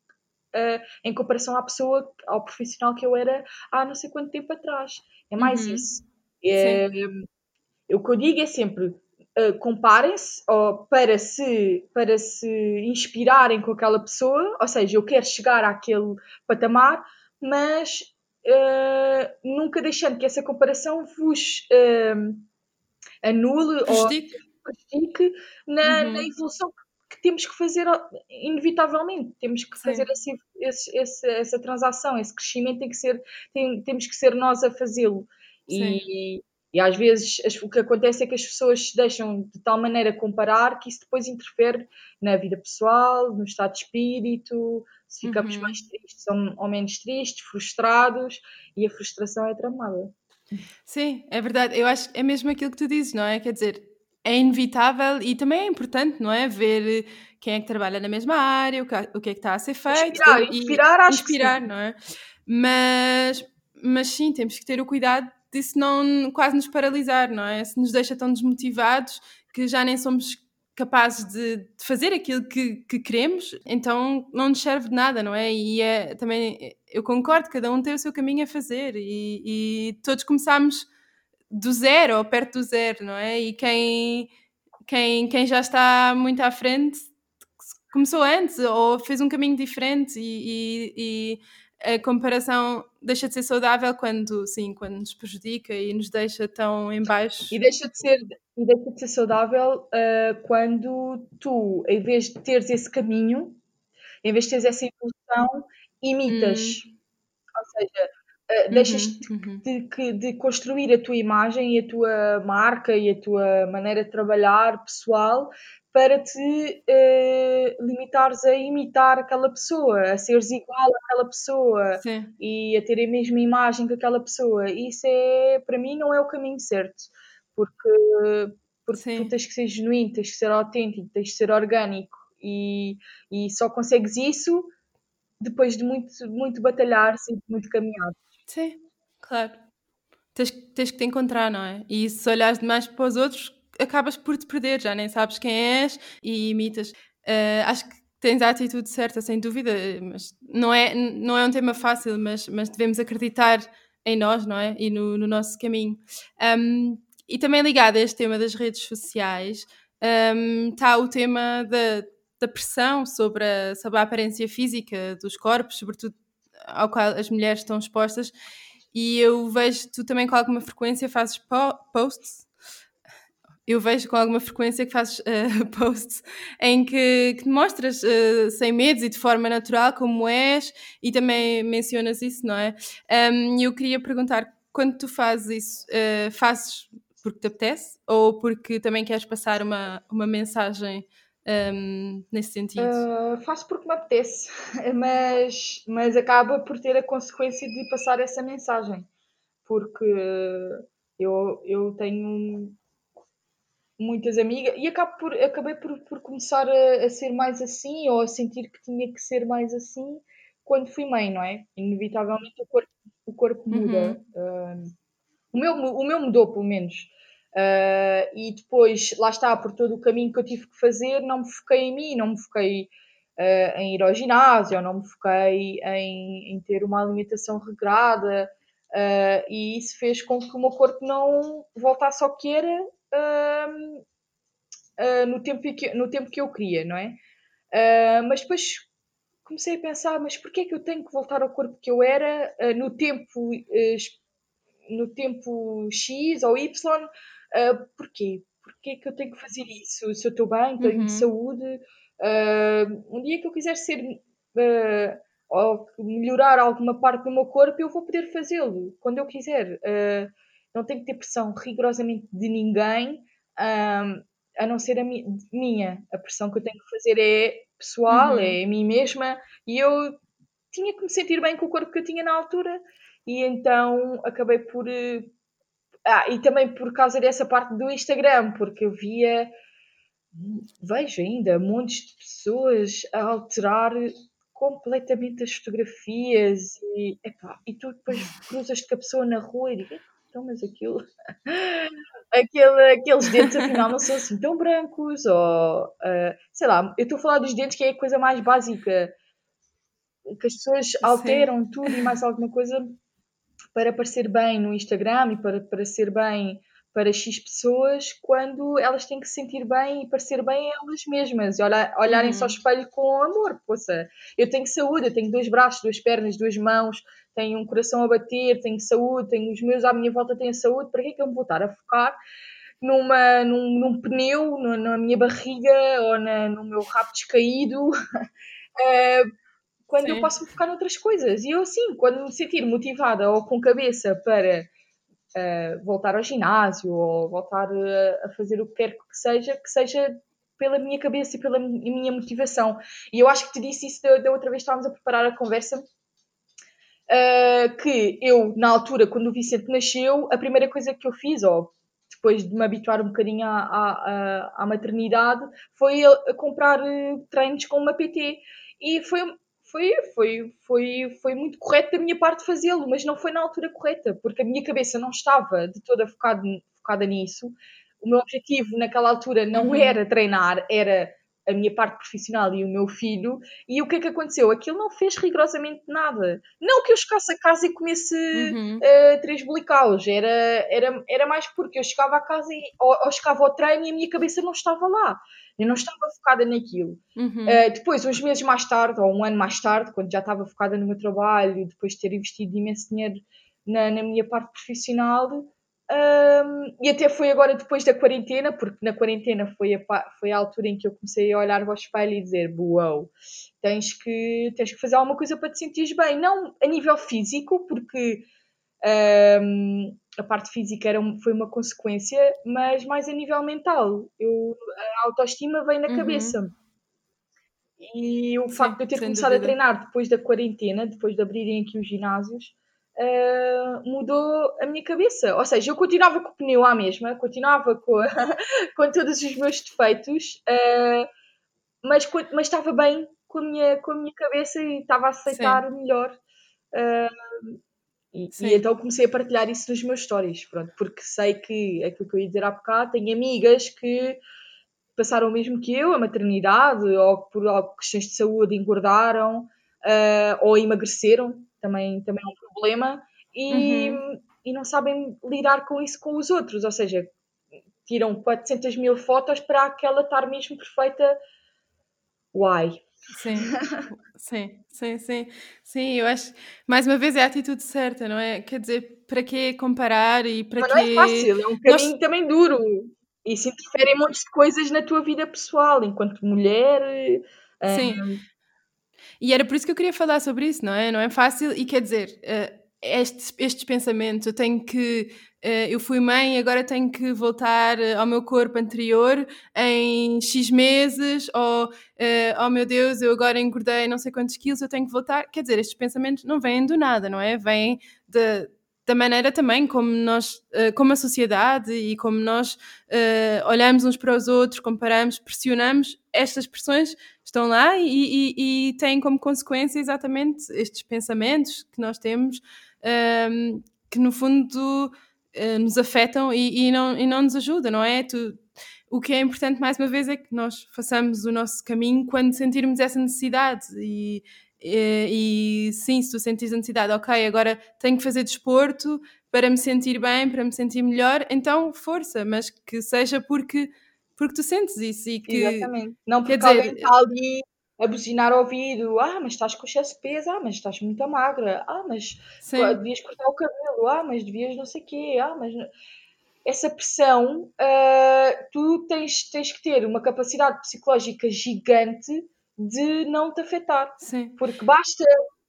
uh, em comparação à pessoa, ao profissional que eu era há não sei quanto tempo atrás. É mais uhum. isso. É, o que eu digo é sempre: uh, comparem-se para se, para se inspirarem com aquela pessoa, ou seja, eu quero chegar àquele patamar, mas uh, nunca deixando que essa comparação vos uh, anule prejudique. ou prejudique na, uhum. na evolução que temos que fazer inevitavelmente, temos que fazer esse, esse, esse, essa transação, esse crescimento tem que ser, tem, temos que ser nós a fazê-lo. E, e às vezes as, o que acontece é que as pessoas se deixam de tal maneira comparar que isso depois interfere na vida pessoal, no estado de espírito, se ficamos uhum. mais tristes ou, ou, menos tristes, frustrados, e a frustração é tramada. Sim, é verdade. Eu acho que é mesmo aquilo que tu dizes, não é? Quer dizer, é inevitável e também é importante, não é? Ver quem é que trabalha na mesma área, o que, o que é que está a ser feito. Inspirar, inspirar, acho inspirar, não é? Mas, mas sim, temos que ter o cuidado disso não quase nos paralisar, não é? Se nos deixa tão desmotivados que já nem somos capazes de, de fazer aquilo que, que, queremos, então não nos serve de nada, não é? E é, também eu concordo, cada um tem o seu caminho a fazer e, e todos começamos do zero ou perto do zero, não é? E quem, quem, quem já está muito à frente começou antes ou fez um caminho diferente e, e, e a comparação deixa de ser saudável quando, sim, quando nos prejudica e nos deixa tão em baixo. E deixa de ser, e deixa de ser saudável uh, quando tu, em vez de teres esse caminho, em vez de teres essa evolução, imitas. Hum. Ou seja, uh, deixas uhum, de, de, de, construir a tua imagem e a tua marca e a tua maneira de trabalhar pessoal para te uh, limitares a imitar aquela pessoa, a seres igual àquela pessoa Sim. e a ter a mesma imagem que aquela pessoa. Isso é, para mim, não é o caminho certo, porque, porque tu tens que ser genuíno, tens que ser autêntico, tens que ser orgânico e, e só consegues isso depois de muito, muito batalhar e muito caminhar. Sim, claro. Tens, tens que te encontrar, não é? E se olhares demais para os outros, acabas por te perder, já nem sabes quem és e imitas. Uh, acho que tens a atitude certa, sem dúvida, mas não é, não é um tema fácil, mas, mas devemos acreditar em nós, não é? E no, no nosso caminho. Um, e também ligado a este tema das redes sociais, um, está o tema da, da pressão sobre a, sobre a aparência física dos corpos, sobretudo ao qual as mulheres estão expostas. E eu vejo tu também com alguma frequência fazes po posts eu vejo com alguma frequência que fazes uh, posts em que, que mostras uh, sem medos e de forma natural como és e também mencionas isso, não é? Um, eu queria perguntar, quando tu fazes isso, uh, fazes porque te apetece ou porque também queres passar uma, uma mensagem um, nesse sentido? Uh, faço porque me apetece, mas, mas acaba por ter a consequência de passar essa mensagem, porque eu, eu tenho muitas amigas e acabo por, acabei por, por começar a, a, ser mais assim ou a sentir que tinha que ser mais assim quando fui mãe, não é? Inevitavelmente o corpo, o corpo muda. Uhum. Uh, o, meu, o meu mudou, pelo menos. Uh, e depois, lá está, por todo o caminho que eu tive que fazer, não me foquei em mim, não me foquei uh, em ir ao ginásio, não me foquei em, em ter uma alimentação regrada. Uh, e isso fez com que o meu corpo não voltasse ao que era no, tempo que, no tempo que eu queria, não é? Mas depois comecei a pensar, mas porquê é que eu tenho que voltar ao corpo que eu era no tempo no tempo X ou Y? Porquê? Porquê é que eu tenho que fazer isso? Se eu estou bem, tenho uhum. saúde, um dia que eu quiser ser ou melhorar alguma parte do meu corpo, eu vou poder fazê-lo quando eu quiser. Uh, não tenho que ter pressão rigorosamente de ninguém, a não ser a mi minha. A pressão que eu tenho que fazer é pessoal, uhum. é a mim mesma, e eu tinha que me sentir bem com o corpo que eu tinha na altura, e então acabei por. Ah, e também por causa dessa parte do Instagram, porque eu via, vejo ainda, montes de pessoas a alterar completamente as fotografias e, epá, e tu depois cruzas com a pessoa na rua e digo, então, mas aquilo, aquele, aqueles dentes afinal não são assim tão brancos, ou uh, sei lá, eu estou a falar dos dentes que é a coisa mais básica, que as pessoas alteram tudo e mais alguma coisa para parecer bem no Instagram e para parecer bem para X pessoas quando elas têm que se sentir bem e parecer bem elas mesmas e olhar, olharem-se ao Uhum. espelho com amor. Poça, eu tenho saúde, eu tenho dois braços, duas pernas, duas mãos, tenho um coração a bater, tenho saúde, tenho os meus à minha volta têm saúde. Para que é que eu me vou estar a focar numa, num, num pneu, no- na minha barriga ou na- no meu rabo descaído? Eh, quando eu Sim. posso me focar noutras coisas. E eu, assim, quando me sentir motivada ou com cabeça para uh, voltar ao ginásio ou voltar uh, a fazer o que quer que seja, que seja pela minha cabeça e pela mi- minha motivação. E eu acho que te disse isso da, da outra vez que estávamos a preparar a conversa. uh, que eu, na altura, quando o Vicente nasceu, a primeira coisa que eu fiz, ou depois de me habituar um bocadinho à, à, à- à maternidade, foi a, a comprar treinos com uma PT. E foi, foi, foi, foi, foi muito correto da minha parte fazê-lo, mas não foi na altura correta, porque a minha cabeça não estava de toda focada, focada nisso. O meu objetivo naquela altura não Uhum. era treinar, era a minha parte profissional e o meu filho. E o que é que aconteceu? Aquilo não fez rigorosamente nada. Não que eu chegasse a casa e comesse Uhum. uh, três bolicaus, era, era, era mais porque eu chegava a casa e, ou, ou chegava ao treino e a minha cabeça não estava lá. Eu não estava focada naquilo. Uhum. Uh, depois, uns meses mais tarde, ou um ano mais tarde, quando já estava focada no meu trabalho, depois de ter investido imenso dinheiro na, na minha parte profissional, um, e até foi agora depois da quarentena, porque na quarentena foi a, foi a altura em que eu comecei a olhar ao espelho e dizer: Uau, tens que, tens que fazer alguma coisa para te sentires bem. Não a nível físico, porque um, a parte física era, foi uma consequência, mas mais a nível mental. Eu, a autoestima vem na Uhum. cabeça. E o Sim, facto de eu ter começado a dúvida. treinar depois da quarentena, depois de abrirem aqui os ginásios, ah, mudou a minha cabeça. Ou seja, eu continuava com o pneu à mesma, continuava com, com todos os meus defeitos, ah, mas, mas estava bem com a, minha, com a minha cabeça e estava a aceitar melhor. Ah, e, e então comecei a partilhar isso nos meus stories, pronto, porque sei que aquilo que eu ia dizer há bocado, tenho amigas que passaram o mesmo que eu, a maternidade, ou por questões de saúde engordaram, ah, ou emagreceram, também, também é um problema, e, Uhum. e não sabem lidar com isso com os outros, ou seja, tiram 400 mil fotos para aquela estar mesmo perfeita. Uai, Sim, sim, sim, sim, sim, eu acho, mais uma vez é a atitude certa, não é? Quer dizer, para que comparar e para mas não é que fácil, é um nós, caminho também duro. Isso interfere em montes de coisas na tua vida pessoal, enquanto mulher. ah, sim, e era por isso que eu queria falar sobre isso, não é? Não é fácil e quer dizer, eh, estes, pensamentos, eu tenho que, eh, eu fui mãe, agora tenho que voltar eh, ao meu corpo anterior em X meses, ou eh, oh meu Deus, eu agora engordei não sei quantos quilos, eu tenho que voltar. Quer dizer, estes pensamentos não vêm do nada, não é? Vêm de, da maneira também como nós, como a sociedade e como nós eh, olhamos uns para os outros, comparamos, pressionamos, estas pressões estão lá e, e, e têm como consequência exatamente estes pensamentos que nós temos, ehm, que no fundo eh, nos afetam e, e não, e não nos ajudam, não é? Tu, o que é importante, mais uma vez, é que nós façamos o nosso caminho quando sentirmos essa necessidade. E, e, e sim, se tu sentires a necessidade, ok, agora tenho que fazer desporto para me sentir bem, para me sentir melhor, então força, mas que seja porque, porque tu sentes isso e que. Exatamente. Não quer porque alguém dizer- está ali a buzinar ao ouvido, ah, mas estás com excesso de peso, ah, mas estás muito magra, ah, mas Sim, devias cortar o cabelo, ah, mas devias não sei o quê, ah, mas... Essa pressão, ah, tu tens, tens que ter uma capacidade psicológica gigante de não te afetar. sim. Porque basta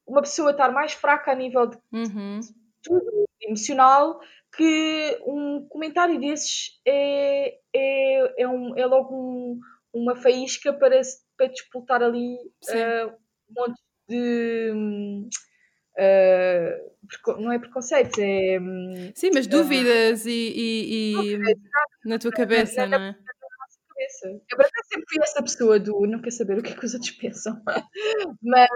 uma pessoa estar mais fraca a nível de Uhum. tudo emocional que um comentário desses é, é, é, um, é logo um- uma faísca para, para disputar ali ah, um monte de. preco- não é preconceitos, é. hum, Sim, mas dúvidas e, e- e na tua cabeça, na- não é? cabeça. Eu acaso sempre fui essa pessoa do não quer saber o que é que os outros pensam, mas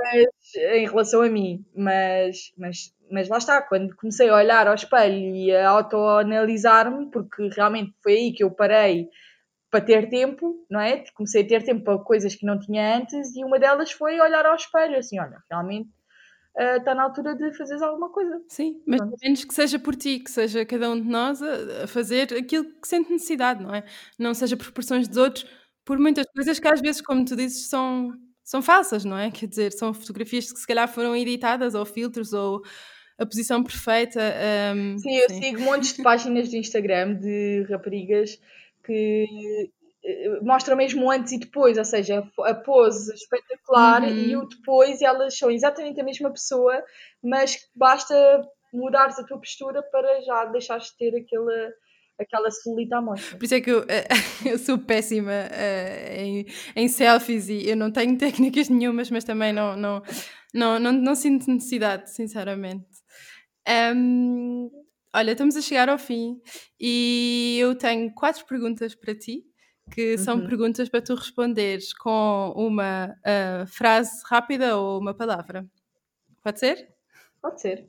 em relação a mim, mas, mas, mas lá está, quando comecei a olhar ao espelho e a autoanalisar-me, porque realmente foi aí que eu parei para ter tempo, não é? Comecei a ter tempo para coisas que não tinha antes e uma delas foi olhar ao espelho, assim, olha, realmente está uh, na altura de fazeres alguma coisa. Sim, mas Pronto. menos que seja por ti, que seja cada um de nós a, a, fazer aquilo que sente necessidade, não é? Não seja por pressões dos outros, por muitas coisas que às vezes, como tu dizes, são, são falsas, não é? Quer dizer, são fotografias que se calhar foram editadas ou filtros ou a posição perfeita. Um, sim, eu sim. sigo montes de páginas de Instagram de raparigas que eh, mostram mesmo antes e depois, ou seja, a pose espetacular uhum. e o depois, elas são exatamente a mesma pessoa, mas basta mudares a tua postura para já deixares de ter aquela aquela celulite à mostra. Por isso é que eu, eu sou péssima uh, em, em selfies e eu não tenho técnicas nenhumas, mas também não, não, não, não, não sinto necessidade, sinceramente. Um, olha, estamos a chegar ao fim e eu tenho quatro perguntas para ti, que são uhum. perguntas para tu responderes com uma uh, frase rápida ou uma palavra. Pode ser? Pode ser.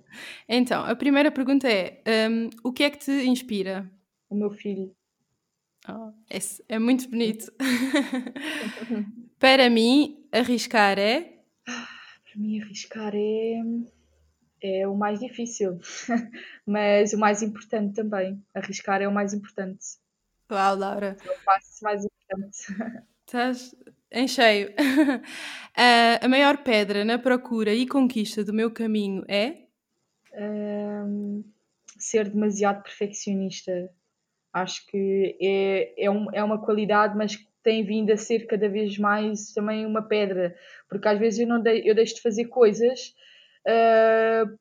Então, a primeira pergunta é: um, o que é que te inspira? O meu filho. Oh, esse é muito bonito. para mim, arriscar é. Para mim, arriscar é é o mais difícil, mas o mais importante também. Arriscar é o mais importante. Uau, Laura. É o passo mais importante. Estás em cheio. a maior pedra na procura e conquista do meu caminho é? Um, ser demasiado perfeccionista. Acho que é, é, um, é uma qualidade, mas tem vindo a ser cada vez mais também uma pedra, porque às vezes eu, não de, eu deixo de fazer coisas uh,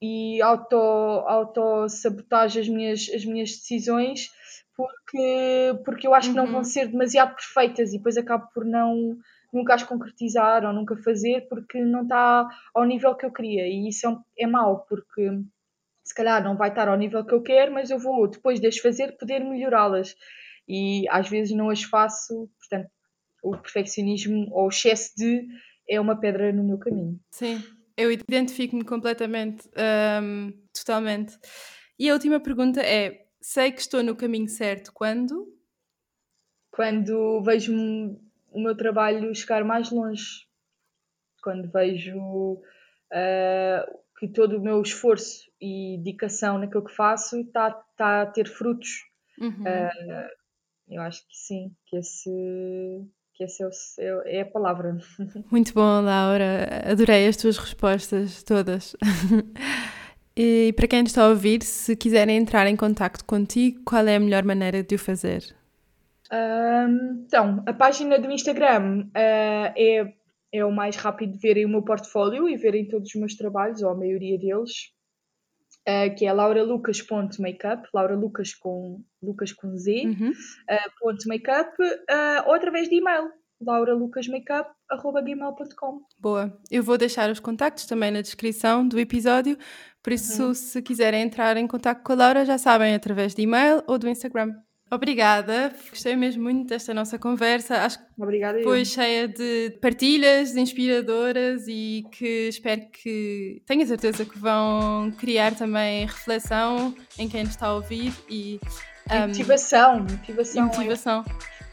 e auto-sabotage auto as minhas, as minhas decisões porque, porque eu acho que não vão uhum. ser demasiado perfeitas e depois acabo por não nunca as concretizar ou nunca fazer porque não está ao nível que eu queria. E isso é, é mau porque se calhar não vai estar ao nível que eu quero mas eu vou depois de as fazer poder melhorá-las. E às vezes não as faço portanto o perfeccionismo ou o excesso de é uma pedra no meu caminho. Sim eu identifico-me completamente, um, totalmente. E a última pergunta é: sei que estou no caminho certo quando? Quando vejo o meu trabalho chegar mais longe. Quando vejo uh, que todo o meu esforço e dedicação naquilo que faço está tá a ter frutos. Uhum. Uh, eu acho que sim, que esse que essa é, é, a palavra. Muito bom, Laura. Adorei as tuas respostas todas. E para quem está a ouvir, se quiserem entrar em contato contigo, qual é a melhor maneira de o fazer? Um, então, a página do Instagram uh, é, é o mais rápido de verem o meu portfólio e verem todos os meus trabalhos, ou a maioria deles, uh, que é lauralucas.makeup, Laura Lucas com, Lucas com Z, uhum. uh, ponto makeup, ou através de e-mail, lauralucasmakeup.gmail.com Boa. Eu vou deixar os contactos também na descrição do episódio, por isso, uhum. se quiserem entrar em contato com a Laura, já sabem, através de e-mail ou do Instagram. Obrigada, gostei mesmo muito desta nossa conversa. Acho que Obrigada foi cheia de partilhas inspiradoras e que espero que tenha certeza que vão criar também reflexão em quem nos está a ouvir e um, motivação, motivação. E motivação.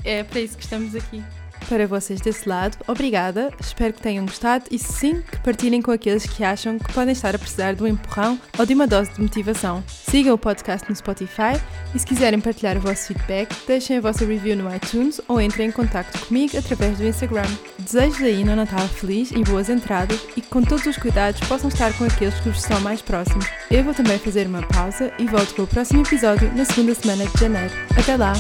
É para isso que estamos aqui para vocês desse lado. Obrigada, espero que tenham gostado e sim que partilhem com aqueles que acham que podem estar a precisar de um empurrão ou de uma dose de motivação. Sigam o podcast no Spotify e se quiserem partilhar o vosso feedback, deixem a vossa review no iTunes ou entrem em contato comigo através do Instagram. Desejo aí um Natal feliz e boas entradas e que com todos os cuidados possam estar com aqueles que vos estão mais próximos. Eu vou também fazer uma pausa e volto com o próximo episódio na segunda semana de janeiro. Até lá!